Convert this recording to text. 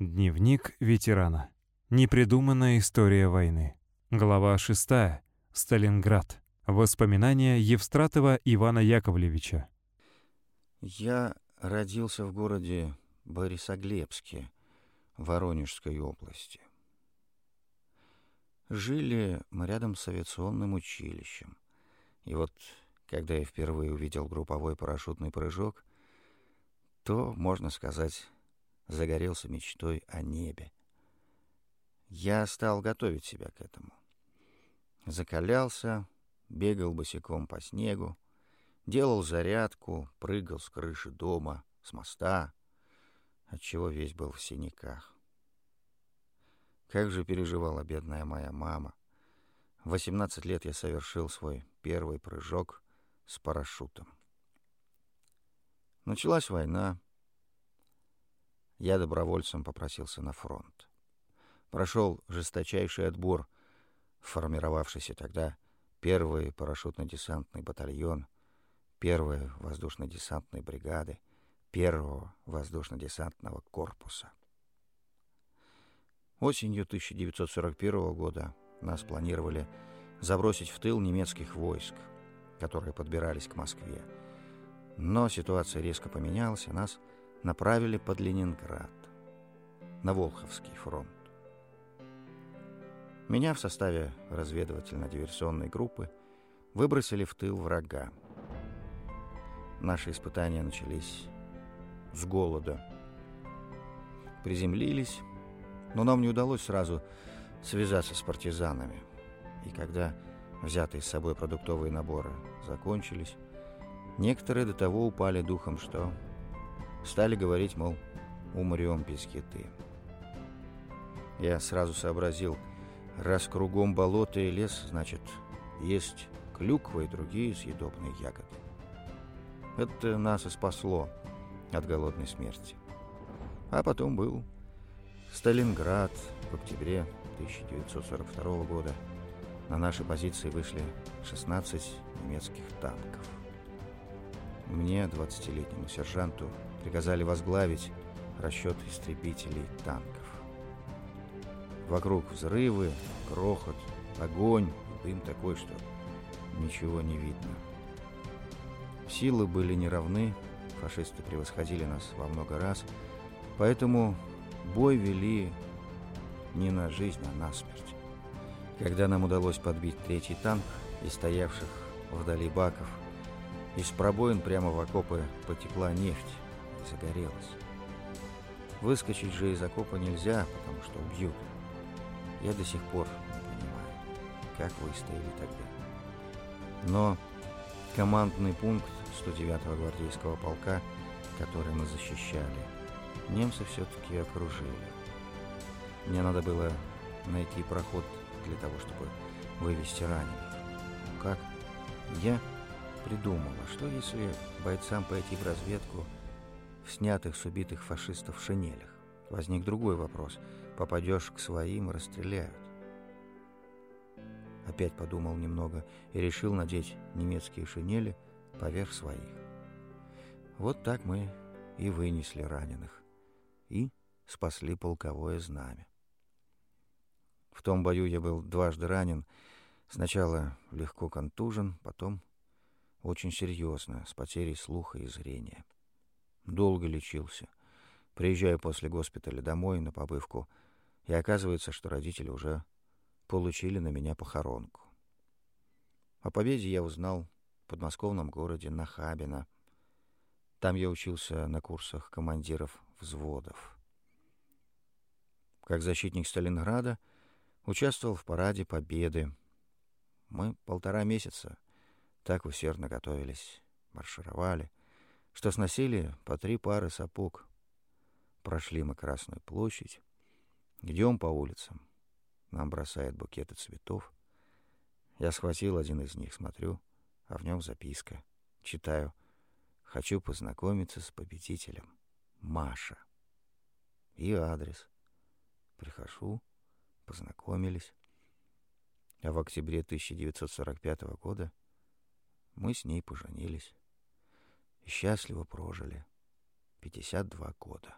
Дневник ветерана. Непридуманная история войны. Глава 6. Сталинград. Воспоминания Евстратова Ивана Яковлевича. Я родился в городе Борисоглебске, Воронежской области. Жили мы рядом с авиационным училищем. И вот, когда я впервые увидел групповой парашютный прыжок, то, можно сказать, загорелся мечтой о небе. Я стал готовить себя к этому. Закалялся, бегал босиком по снегу, делал зарядку, прыгал с крыши дома, с моста, отчего весь был в синяках. Как же переживала бедная моя мама. В 18 лет я совершил свой первый прыжок с парашютом. Началась война. Я добровольцем попросился на фронт. Прошел жесточайший отбор, формировавшийся тогда первый парашютно-десантный батальон, первой воздушно-десантной бригады, первого воздушно-десантного корпуса. Осенью 1941 года нас планировали забросить в тыл немецких войск, которые подбирались к Москве. Но ситуация резко поменялась, и нас направили под Ленинград, на Волховский фронт. Меня в составе разведывательно-диверсионной группы выбросили в тыл врага. Наши испытания начались с голода. Приземлились но нам не удалось сразу связаться с партизанами. И когда взятые с собой продуктовые наборы закончились, некоторые до того упали духом, что стали говорить, мол, умрем без еды. Я сразу сообразил, раз кругом болото и лес, значит, есть клюква и другие съедобные ягоды. Это нас и спасло от голодной смерти. А потом был Сталинград в октябре 1942 года. На наши позиции вышли 16 немецких танков. Мне, 20-летнему сержанту, приказали возглавить расчет истребителей танков. Вокруг взрывы, грохот, огонь дым такой, что ничего не видно. Силы были неравны, фашисты превосходили нас во много раз, поэтому Бой вели не на жизнь, а на смерть. Когда нам удалось подбить третий танк и стоявших вдали баков, из пробоин прямо в окопы потекла нефть и загорелась. Выскочить же из окопа нельзя, потому что убьют. Я до сих пор не понимаю, как выстояли тогда. Но командный пункт 109-го гвардейского полка, который мы защищали, немцы все-таки окружили. Мне надо было найти проход для того, чтобы вывести раненых. Как? Я придумала, что если бойцам пойти в разведку в снятых с убитых фашистов шинелях? Возник другой вопрос. Попадешь к своим, расстреляют. Опять подумал немного и решил надеть немецкие шинели поверх своих. Вот так мы и вынесли раненых и спасли полковое знамя. В том бою я был дважды ранен, сначала легко контужен, потом очень серьезно, с потерей слуха и зрения. Долго лечился. Приезжаю после госпиталя домой на побывку, и оказывается, что родители уже получили на меня похоронку. О победе я узнал в подмосковном городе Нахабино, там я учился на курсах командиров взводов. Как защитник Сталинграда участвовал в параде Победы. Мы полтора месяца так усердно готовились, маршировали, что сносили по три пары сапог. Прошли мы Красную площадь, идем по улицам. Нам бросают букеты цветов. Я схватил один из них, смотрю, а в нем записка. Читаю — Хочу познакомиться с победителем. Маша. И адрес. Прихожу, познакомились. А в октябре 1945 года мы с ней поженились счастливо прожили 52 года.